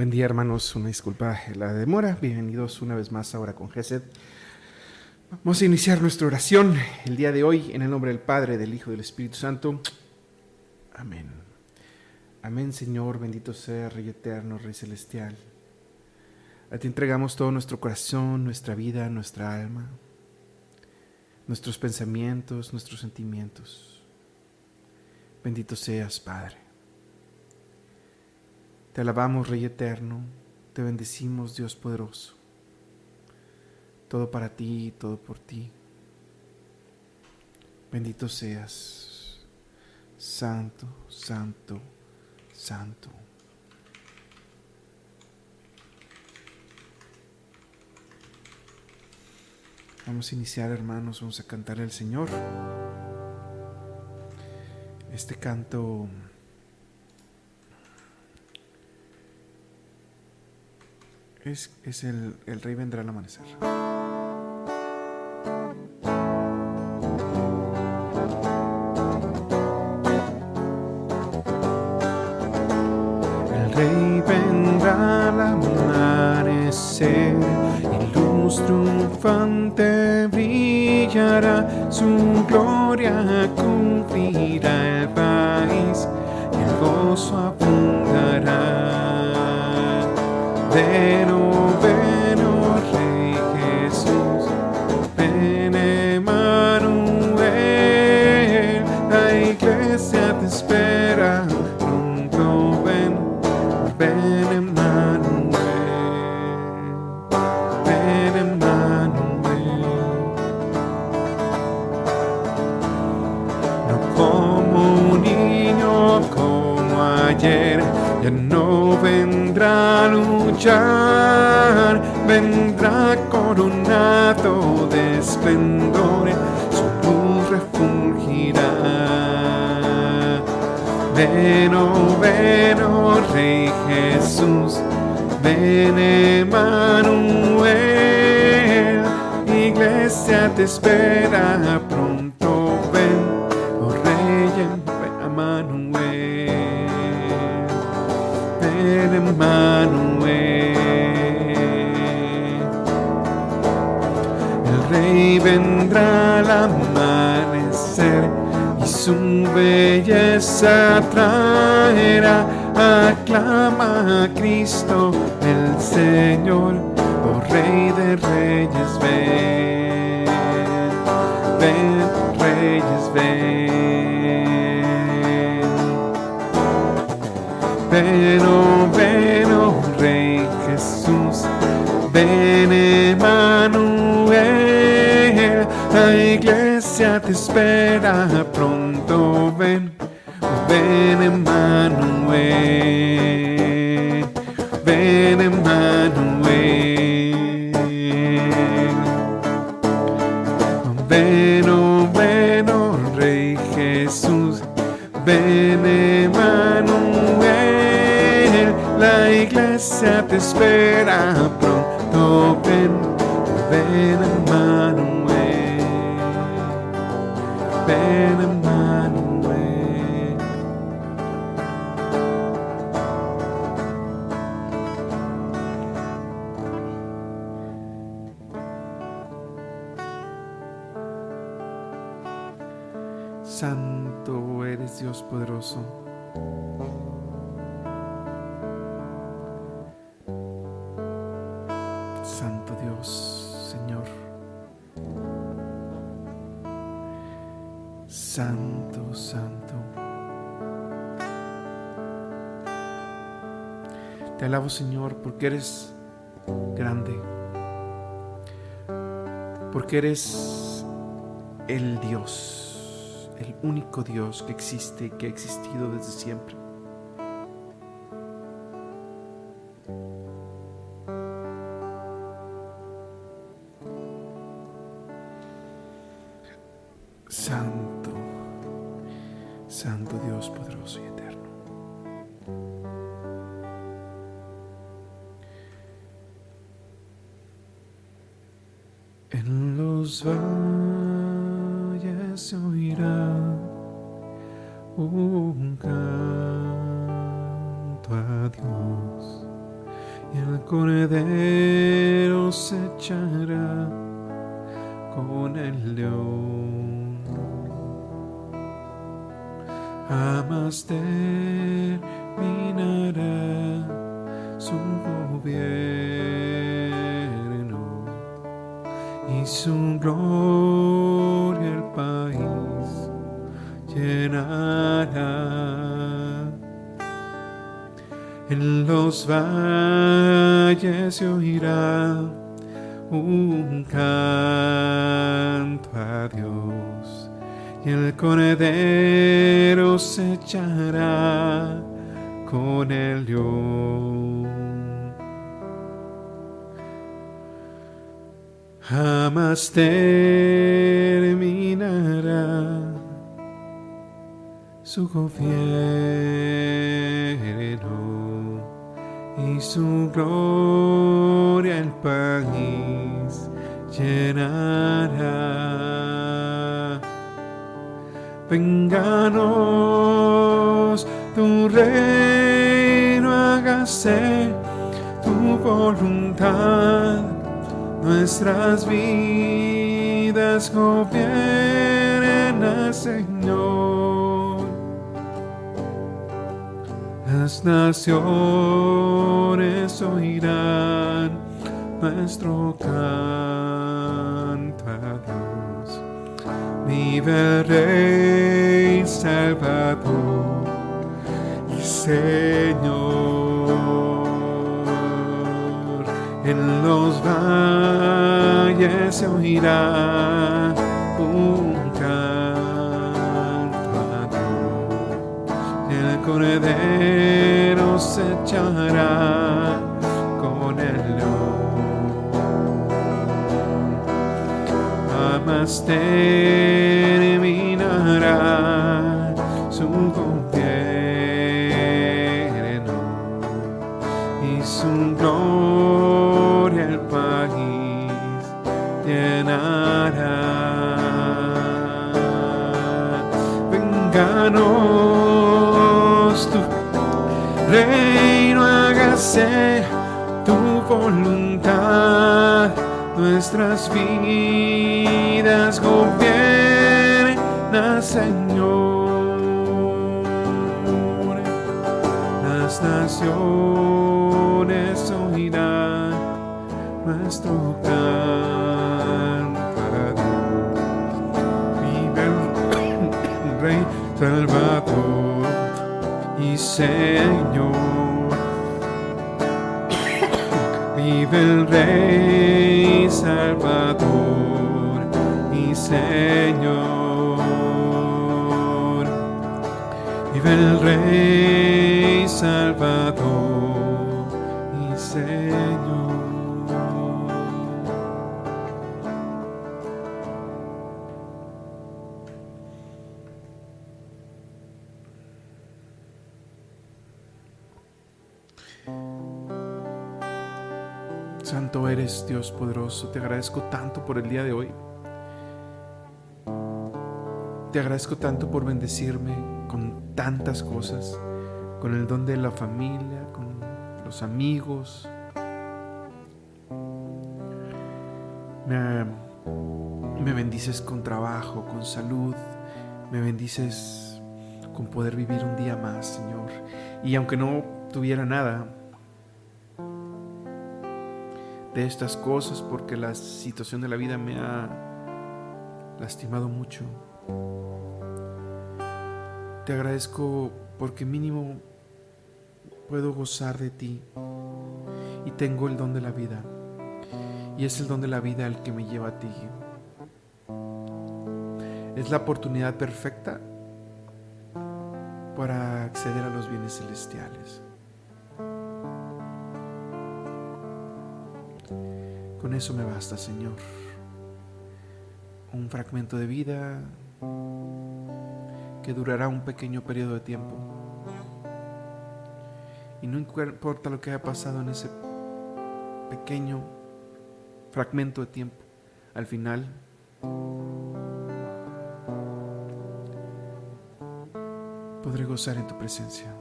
Buen día hermanos, una disculpa la demora. Bienvenidos una vez más ahora con Gesed. Vamos a iniciar nuestra oración el día de hoy en el nombre del Padre, del Hijo y del Espíritu Santo. Amén. Amén Señor, bendito sea Rey eterno, Rey celestial. A ti entregamos todo nuestro corazón, nuestra vida, nuestra alma, nuestros pensamientos, nuestros sentimientos. Bendito seas Padre. Te alabamos, Rey eterno, te bendecimos, Dios poderoso. Todo para ti, todo por ti. Bendito seas, Santo, Santo, Santo. Vamos a iniciar, hermanos, vamos a cantar al Señor. Este canto es, es el, el rey vendrá al amanecer. El rey vendrá al amanecer y luz triunfante brillará, su gloria cubrirá el país y el gozo abundará. Ven, oh, ven, oh, Rey Jesús, ven Emanuel, iglesia te espera pronto, ven, oh Rey Emanuel, ven Emanuel. El Rey vendrá y su belleza traerá. Aclama a Cristo el Señor, oh Rey de Reyes, ven, ven, Reyes, ven. Ven, oh, ven, oh, Rey Jesús, ven Emanuel, la iglesia te espera oh, ven Santo eres Dios poderoso. Santo Dios, Señor. Santo, santo. Te alabo, Señor, porque eres grande. Porque eres el Dios, único Dios que existe y que ha existido desde siempre. Santo, Santo Dios poderoso y eterno. En los un canto a Dios. y el cordero se echará con el león. Jamás terminará su gobierno y su gloria En los valles se oirá un canto a Dios y el cordero se echará con el león. Jamás terminará su gobierno y su gloria el país llenará. Venganos tu reino, hágase tu voluntad, nuestras vidas gobierna, Señor. Las naciones oirán nuestro canto a Dios. Vive el Salvador y Señor. En los valles se oirá cordero se echará con el león. Jamás terminará su gobierno y su gloria el país llenará. Venganos reino, hágase tu voluntad, nuestras vidas gobierna, Señor. Las naciones oirán nuestro canto. Vive el Rey Salvador y Señor. Vive el Rey Salvador y Señor. Vive el Rey Salvador y Señor. Dios poderoso, te agradezco tanto por el día de hoy. Te agradezco tanto por bendecirme con tantas cosas, con el don de la familia, con los amigos. Me, me bendices con trabajo, con salud, me bendices con poder vivir un día más, Señor. Y aunque no tuviera nada, de estas cosas porque la situación de la vida me ha lastimado mucho. Te agradezco porque mínimo puedo gozar de ti y tengo el don de la vida. Y es el don de la vida el que me lleva a ti. Es la oportunidad perfecta para acceder a los bienes celestiales. Con eso me basta, Señor. Un fragmento de vida que durará un pequeño periodo de tiempo. Y no importa lo que haya pasado en ese pequeño fragmento de tiempo, al final podré gozar en tu presencia.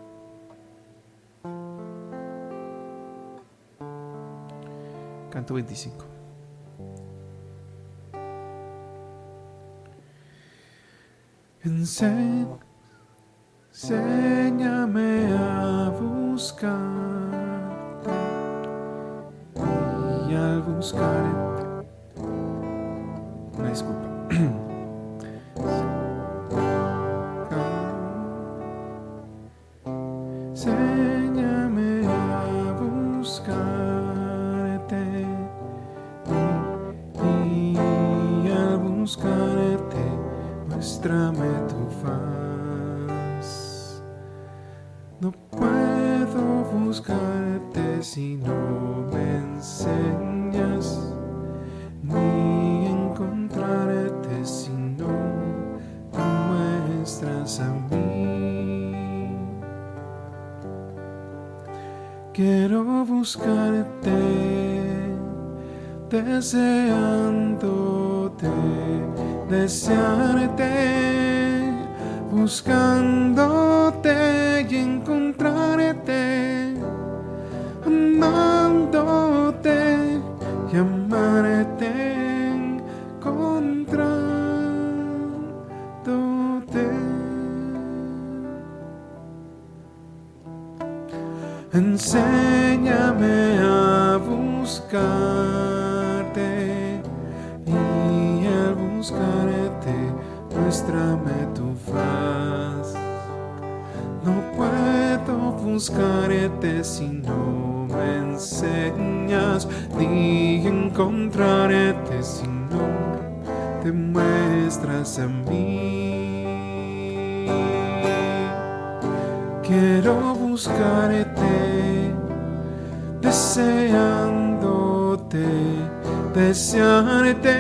Canto 25. Enséñame muéstrame tu. No puedo buscarte si no me enseñas, ni encontrarte si no te muestras a mí. Quiero buscarte, deseándote, desearte, buscándote y encontrarte, amándote y amarte, encontrándote. Enséñame a buscarte al buscarte muéstrame tu faz. No puedo buscarte si no me enseñas, ni encontrarte si no te muestras a mí. Quiero buscarte, deseándote, desearte,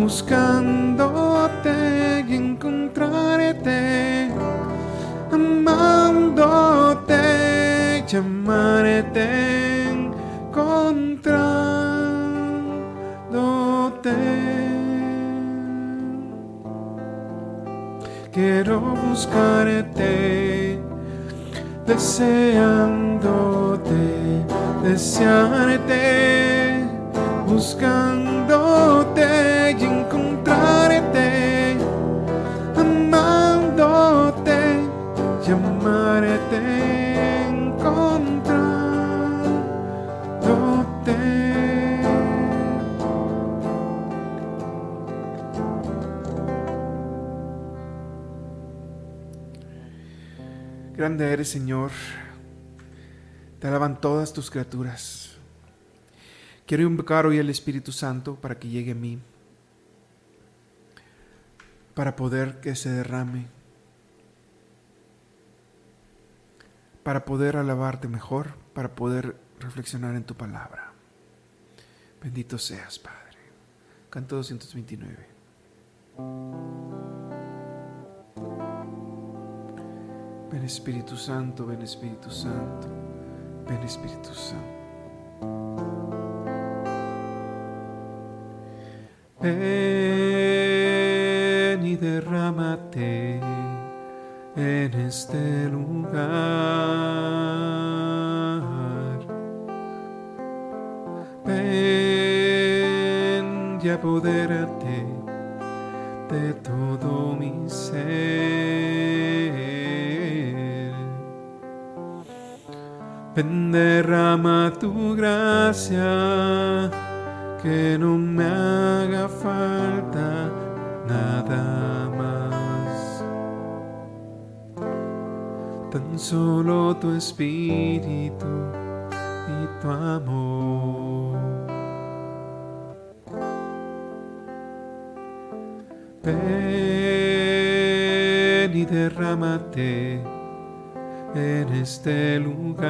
buscándote y encontrarte, amándote, llamarte, encontrándote. Quiero buscarte, deseándote, desearte, buscándote y encontrarte, amándote, llamarte, encontrándote. Grande eres, Señor. Te alaban todas tus criaturas. Quiero invocar hoy al Espíritu Santo para que llegue a mí, para poder que se derrame, para poder alabarte mejor, para poder reflexionar en tu palabra. Bendito seas, Padre. Canto 229. Ven Espíritu Santo, ven Espíritu Santo, ven Espíritu Santo. Ven y derrámate en este lugar. Ven y apodérate de todo mi ser. Ven, derrama tu gracia, que no me haga falta nada más. Tan solo tu espíritu y tu amor. Ven y derrámate en este lugar.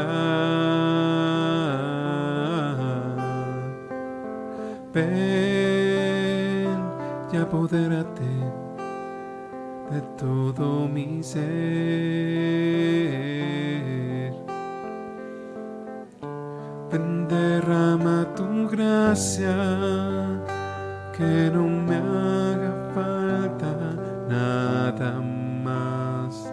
Ven y apodérate de todo mi ser. Ven, derrama tu gracia, que no me haga falta nada más.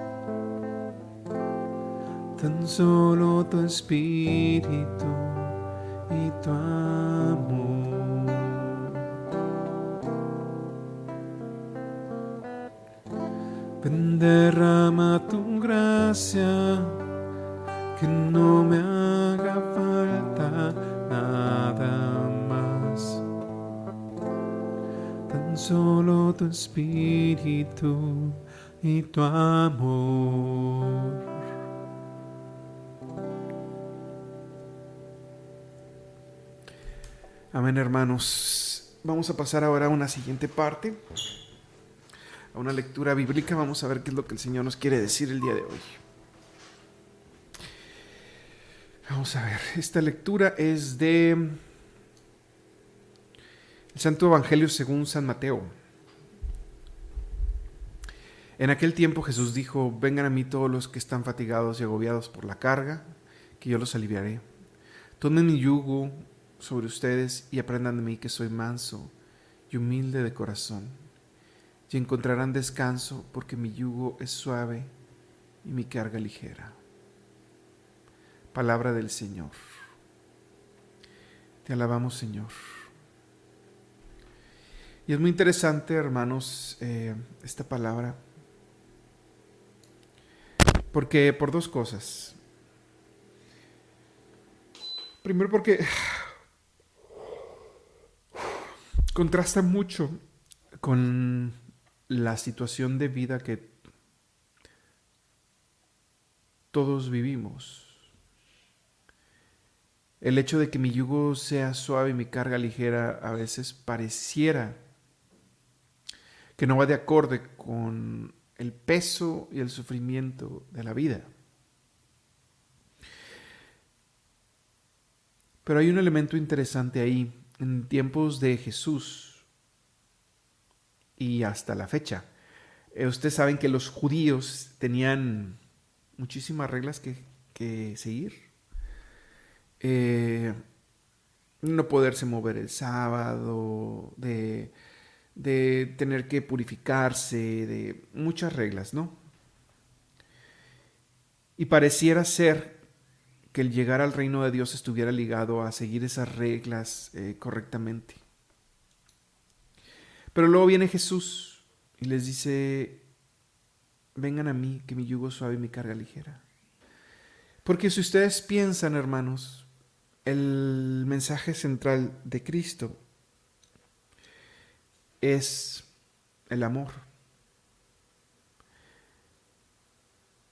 Tan solo tu espíritu hermanos. Vamos a pasar ahora a una siguiente parte a una lectura bíblica. Vamos a ver qué es lo que el Señor nos quiere decir el día de hoy. Vamos a ver, esta lectura es de el Santo Evangelio según San Mateo. En aquel tiempo Jesús dijo, vengan a mí todos los que están fatigados y agobiados por la carga, que yo los aliviaré. Tomen mi yugo sobre ustedes y aprendan de mí que soy manso y humilde de corazón y encontrarán descanso porque mi yugo es suave y mi carga ligera. Palabra del Señor. Te alabamos Señor. Y es muy interesante, hermanos, eh, esta palabra, porque por dos cosas. Primero porque contrasta mucho con la situación de vida que todos vivimos. El hecho de que mi yugo sea suave y mi carga ligera a veces pareciera que no va de acorde con el peso y el sufrimiento de la vida. Pero hay un elemento interesante ahí. En tiempos de Jesús, y hasta la fecha. Eh, ustedes saben que los judíos tenían muchísimas reglas que, seguir. Eh, no poderse mover el sábado, de, de tener que purificarse, de muchas reglas, ¿no? Y pareciera ser que el llegar al reino de Dios estuviera ligado a seguir esas reglas eh, correctamente. Pero luego viene Jesús y les dice, vengan a mí, que mi yugo suave y mi carga ligera. Porque si ustedes piensan, hermanos, el mensaje central de Cristo es el amor.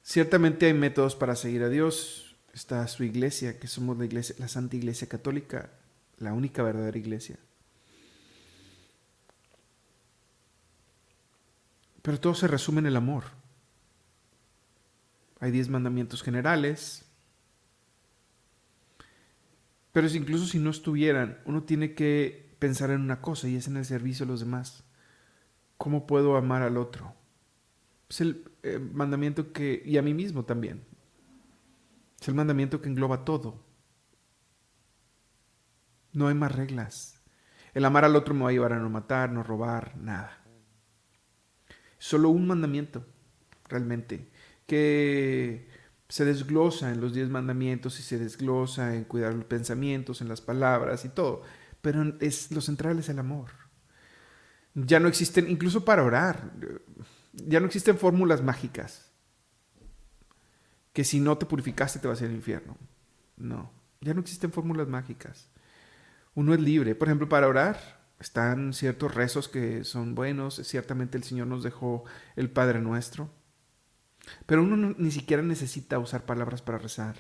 Ciertamente hay métodos para seguir a Dios. Está su iglesia, que somos la iglesia, la Santa Iglesia Católica, la única verdadera iglesia. Pero todo se resume en el amor. Hay diez mandamientos generales. Pero incluso si no estuvieran, uno tiene que pensar en una cosa y es en el servicio a los demás. ¿Cómo puedo amar al otro? Es el eh, mandamiento que, y a mí mismo también, es el mandamiento que engloba todo. No hay más reglas. El amar al otro me va a llevar a no matar, no robar, nada solo un mandamiento, realmente, que se desglosa en los diez mandamientos y se desglosa en cuidar los pensamientos, en las palabras y todo, pero es, lo central es el amor. Ya no existen, incluso para orar, ya no existen fórmulas mágicas, que si no te purificaste te vas al infierno. No, ya no existen fórmulas mágicas. Uno es libre. Por ejemplo, para orar, están ciertos rezos que son buenos, ciertamente el Señor nos dejó el Padre Nuestro, pero uno ni siquiera necesita usar palabras para rezar.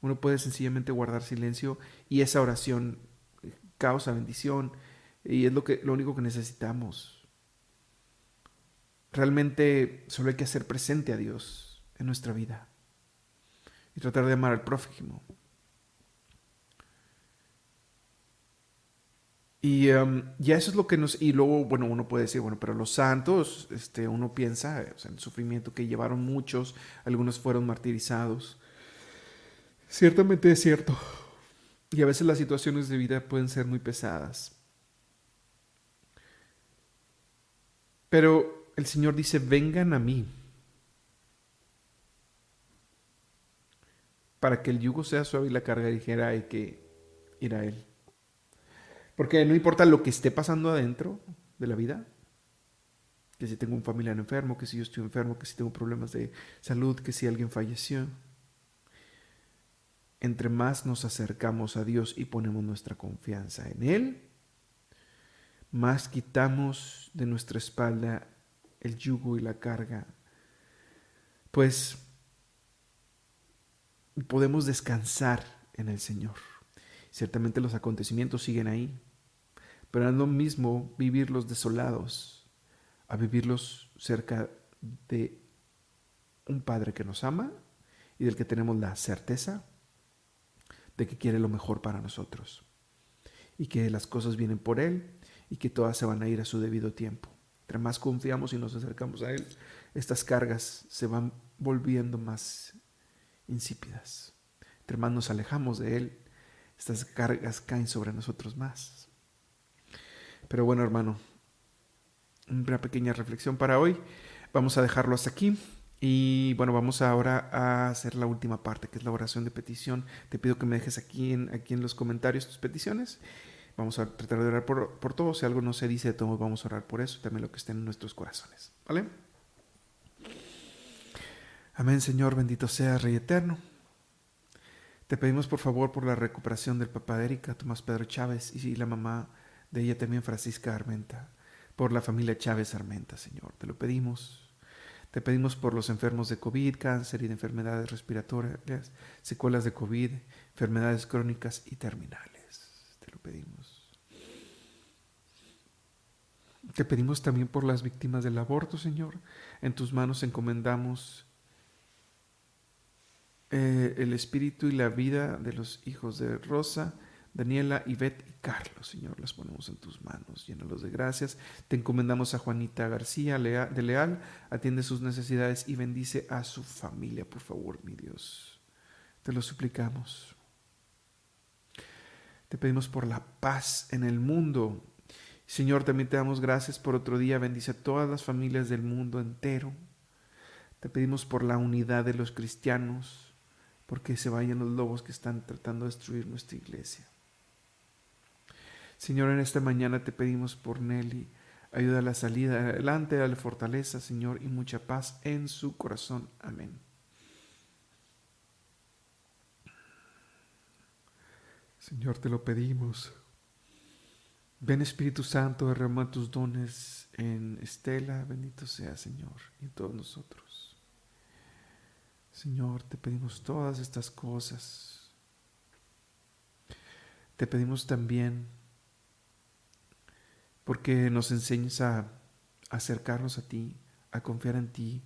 Uno puede sencillamente guardar silencio y esa oración causa bendición y es lo, que, lo único que necesitamos. Realmente solo hay que hacer presente a Dios en nuestra vida y tratar de amar al prójimo. Y um, ya eso es lo que nos... Y luego, bueno, uno puede decir, bueno, pero los santos, este, uno piensa en el sufrimiento que llevaron muchos, algunos fueron martirizados. Ciertamente es cierto. Y a veces las situaciones de vida pueden ser muy pesadas. Pero el Señor dice, vengan a mí. Para que el yugo sea suave y la carga ligera y que ir a Él. Porque no importa lo que esté pasando adentro de la vida, que si tengo un familiar enfermo, que si yo estoy enfermo, que si tengo problemas de salud, que si alguien falleció. Entre más nos acercamos a Dios y ponemos nuestra confianza en Él, más quitamos de nuestra espalda el yugo y la carga, pues podemos descansar en el Señor. Ciertamente los acontecimientos siguen ahí, pero es lo mismo vivirlos desolados a vivirlos cerca de un Padre que nos ama y del que tenemos la certeza de que quiere lo mejor para nosotros y que las cosas vienen por Él y que todas se van a ir a su debido tiempo. Entre más confiamos y nos acercamos a Él, estas cargas se van volviendo más insípidas. Entre más nos alejamos de Él, estas cargas caen sobre nosotros más. Pero bueno, hermano, una pequeña reflexión para hoy. Vamos a dejarlo hasta aquí. Y bueno, vamos ahora a hacer la última parte, que es la oración de petición. Te pido que me dejes aquí en, aquí en los comentarios tus peticiones. Vamos a tratar de orar por, por todo. Si algo no se dice de todo, vamos a orar por eso. También lo que esté en nuestros corazones. ¿Vale? Amén, Señor. Bendito sea, Rey Eterno. Te pedimos por favor por la recuperación del papá de Erika, Tomás Pedro Chávez y la mamá de ella también, Francisca Armenta por la familia Chávez Armenta, Señor. Te lo pedimos. Te pedimos por los enfermos de COVID, cáncer y de enfermedades respiratorias, secuelas de COVID, enfermedades crónicas y terminales. Te lo pedimos. Te pedimos también por las víctimas del aborto, Señor. En tus manos encomendamos eh, el espíritu y la vida de los hijos de Rosa, Daniela, Ivette y Carlos, Señor, las ponemos en tus manos, llénalos de gracias. Te encomendamos a Juanita García de Leal, atiende sus necesidades y bendice a su familia, por favor, mi Dios. Te lo suplicamos. Te pedimos por la paz en el mundo. Señor, también te damos gracias por otro día. Bendice a todas las familias del mundo entero. Te pedimos por la unidad de los cristianos, porque se vayan los lobos que están tratando de destruir nuestra iglesia. Señor, en esta mañana te pedimos por Nelly. Ayuda a la salida adelante, dale fortaleza, Señor, y mucha paz en su corazón. Amén. Señor, te lo pedimos. Ven Espíritu Santo, derrama tus dones en Estela, bendito sea Señor, y en todos nosotros. Señor, te pedimos todas estas cosas. Te pedimos también porque nos enseñas a acercarnos a ti, a confiar en ti,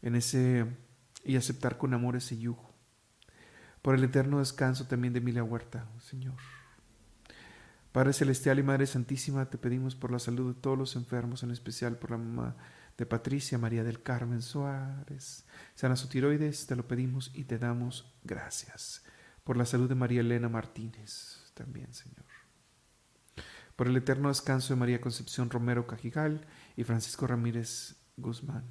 en ese y aceptar con amor ese yugo. Por el eterno descanso también de Emilia Huerta, Señor. Padre Celestial y Madre Santísima, te pedimos por la salud de todos los enfermos, en especial por la mamá de Patricia María del Carmen Suárez. Sana su tiroides, te lo pedimos y te damos gracias. Por la salud de María Elena Martínez, también, Señor por el eterno descanso de María Concepción Romero Cajigal y Francisco Ramírez Guzmán,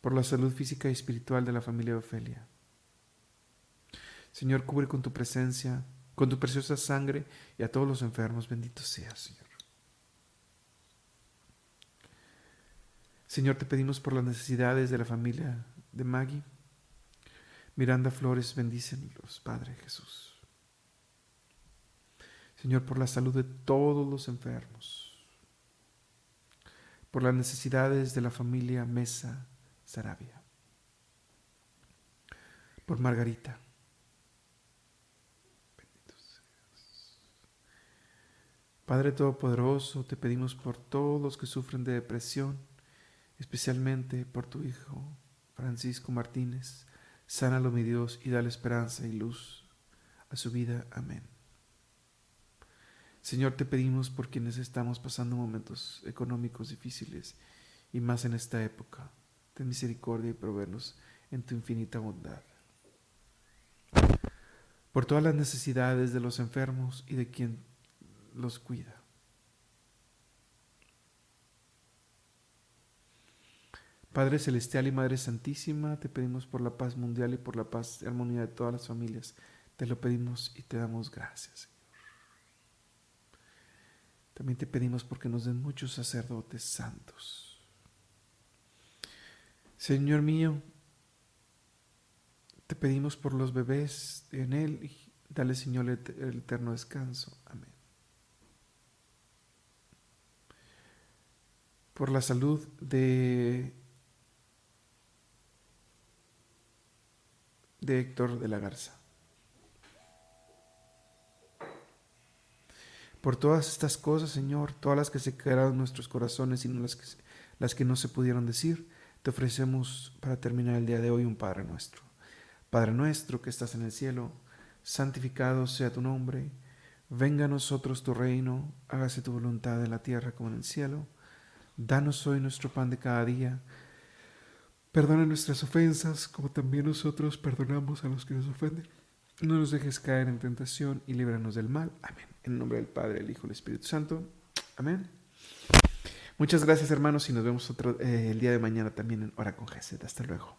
por la salud física y espiritual de la familia Ofelia. Señor, cubre con tu presencia, con tu preciosa sangre y a todos los enfermos, bendito seas, Señor. Señor, te pedimos por las necesidades de la familia de Maggie. Miranda Flores, bendícenos, Padre Jesús. Señor, por la salud de todos los enfermos, por las necesidades de la familia Mesa Sarabia, por Margarita. Padre Todopoderoso, te pedimos por todos los que sufren de depresión, especialmente por tu Hijo, Francisco Martínez. Sánalo, mi Dios, y dale esperanza y luz a su vida. Amén. Señor, te pedimos por quienes estamos pasando momentos económicos difíciles y más en esta época. Ten misericordia y proveernos en tu infinita bondad. Por todas las necesidades de los enfermos y de quien los cuida. Padre Celestial y Madre Santísima, te pedimos por la paz mundial y por la paz y armonía de todas las familias Te lo pedimos y te damos gracias, Señor. También te pedimos porque nos den muchos sacerdotes santos. Señor mío, te pedimos por los bebés en él dale, Señor, el eterno descanso. Amén. Por la salud de, de Héctor de la Garza. Por todas estas cosas, Señor, todas las que se quedaron en nuestros corazones y no las que, las que no se pudieron decir, te ofrecemos para terminar el día de hoy un Padre nuestro. Padre nuestro que estás en el cielo, santificado sea tu nombre, venga a nosotros tu reino, hágase tu voluntad en la tierra como en el cielo. Danos hoy nuestro pan de cada día. Perdona nuestras ofensas, como también nosotros perdonamos a los que nos ofenden. No nos dejes caer en tentación y líbranos del mal. Amén. En nombre del Padre, el Hijo y el Espíritu Santo. Amén. Muchas gracias hermanos y nos vemos otro, eh, el día de mañana también en Hora con Gesed. Hasta luego.